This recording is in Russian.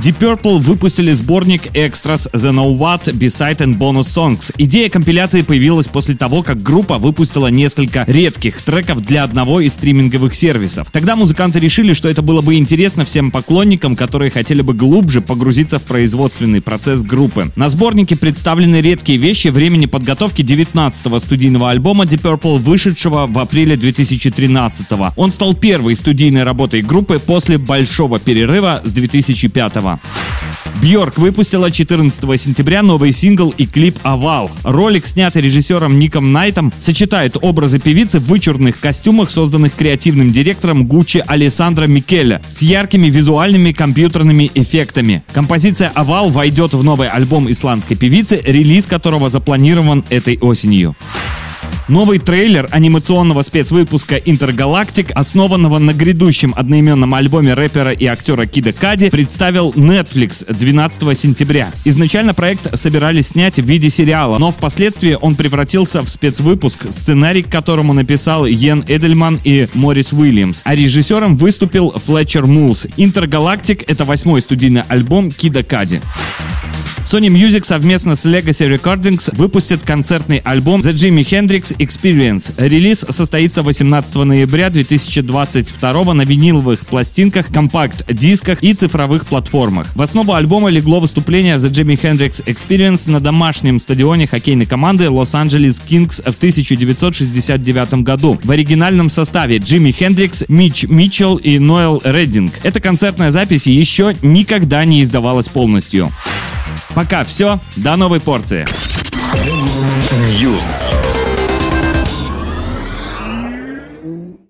Deep Purple выпустили сборник Extras The Know What, Beside and Bonus Songs. Идея компиляции появилась после того, как группа выпустила несколько редких треков для одного из стриминговых сервисов. Тогда музыканты решили, что это было бы интересно всем поклонникам, которые хотели бы глубже погрузиться в производственный процесс группы. На сборнике представлены редкие вещи времени подготовки 19-го студийного альбома Deep Purple, вышедшего в апреле 2013 -го. Он стал первой студийной работой группы после большого перерыва с 2005 -го. Бьорк выпустила 14 сентября новый сингл и клип «Овал». Ролик, снятый режиссером Ником Найтом, сочетает образы певицы в вычурных костюмах, созданных креативным директором Гуччи Алессандро Микеле, с яркими визуальными компьютерными эффектами. Композиция «Овал» войдет в новый альбом исландской певицы, релиз которого запланирован этой осенью. Новый трейлер анимационного спецвыпуска «Интергалактик», основанного на грядущем одноименном альбоме рэпера и актера Кида Кади, представил Netflix 12 сентября. Изначально проект собирались снять в виде сериала, но впоследствии он превратился в спецвыпуск, сценарий к которому написал Йен Эдельман и Морис Уильямс, а режиссером выступил Флетчер Мулс. «Интергалактик» — это восьмой студийный альбом Кида Кади. Sony Music совместно с Legacy Recordings выпустит концертный альбом The Jimi Hendrix Experience. Релиз состоится 18 ноября 2022 на виниловых пластинках, компакт-дисках и цифровых платформах. В основу альбома легло выступление The Jimi Hendrix Experience на домашнем стадионе хоккейной команды Los-Angeles Kings в 1969 году. В оригинальном составе Джимми Хендрикс, Митч Митчелл и Ноэл Реддинг. Эта концертная запись еще никогда не издавалась полностью. Пока все, до новой порции. News.